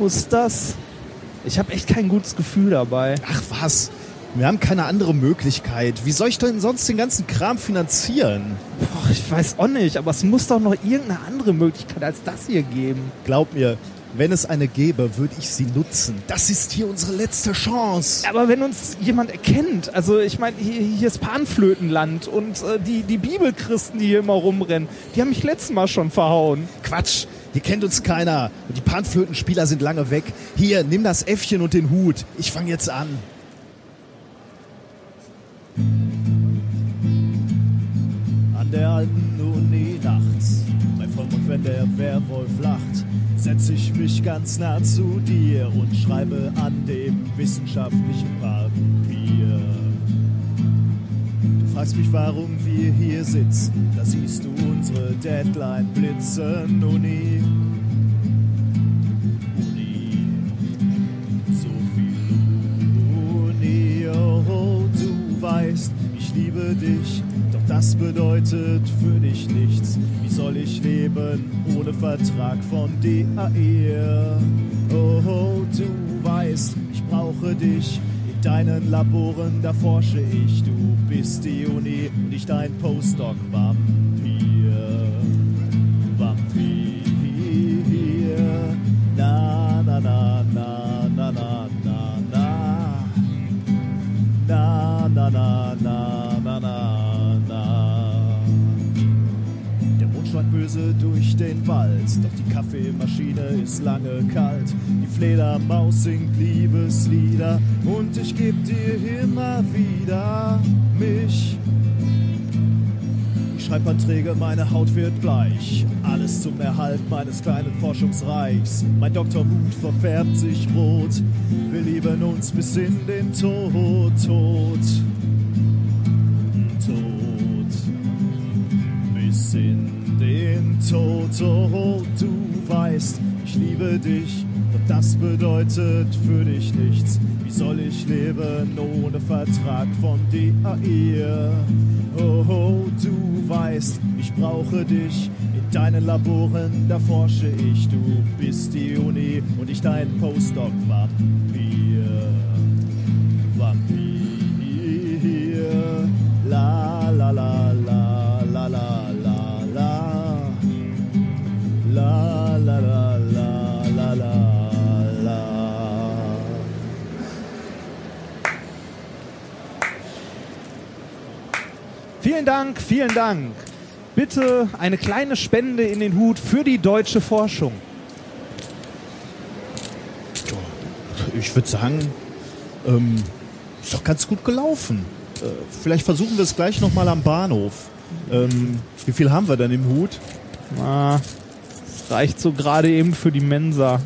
Muss das? Ich habe echt kein gutes Gefühl dabei. Ach was, wir haben keine andere Möglichkeit. Wie soll ich denn sonst den ganzen Kram finanzieren? Boah, ich weiß auch nicht, aber es muss doch noch irgendeine andere Möglichkeit als das hier geben. Glaub mir, wenn es eine gäbe, würde ich sie nutzen. Das ist hier unsere letzte Chance. Aber wenn uns jemand erkennt, also ich meine, hier, hier ist Panflötenland und äh, die, die Bibelchristen, die hier immer rumrennen, die haben mich letztes Mal schon verhauen. Quatsch, hier kennt uns keiner. Und die Panflötenspieler sind lange weg. Hier, nimm das Äffchen und den Hut. Ich fange jetzt an. An der alten Uni nachts, bei Vollmond, wenn der Werwolf lacht, setz ich mich ganz nah zu dir und schreibe an dem wissenschaftlichen Papier. Fragst mich, warum wir hier sitzen, da siehst du unsere Deadline blitzen, Uni. Uni, so viel Uni, oh, du weißt, ich liebe dich, doch das bedeutet für dich nichts. Wie soll ich leben ohne Vertrag von DAE? Oh, du weißt, ich brauche dich. In deinen Laboren, da forsche ich. Du bist die Uni, nicht ein Postdoc-Vampir. Vampir. Na, na, na, na, na, na, na. Na, na, na, na, na, Schwankt böse durch den Wald, doch die Kaffeemaschine ist lange kalt. Die Fledermaus singt Liebeslieder und ich geb dir immer wieder mich. Ich schreib Anträge, meine Haut wird bleich. Alles zum Erhalt meines kleinen Forschungsreichs. Mein Doktorhut verfärbt sich rot. Wir lieben uns bis in den Tod, Tod. Oh, du weißt, ich liebe dich. Doch das bedeutet für dich nichts. Wie soll ich leben ohne Vertrag von DAE? Oh, oh, du weißt, ich brauche dich. In deinen Laboren, da forsche ich. Du bist die Uni und ich dein Postdoc-Vampir. Vampir. Vielen Dank, vielen Dank. Bitte eine kleine Spende in den Hut für die deutsche Forschung. Ich würde sagen, ähm, ist doch ganz gut gelaufen. Äh, vielleicht versuchen wir es gleich nochmal am Bahnhof. Ähm, wie viel haben wir denn im Hut? Ah, das reicht so gerade eben für die Mensa.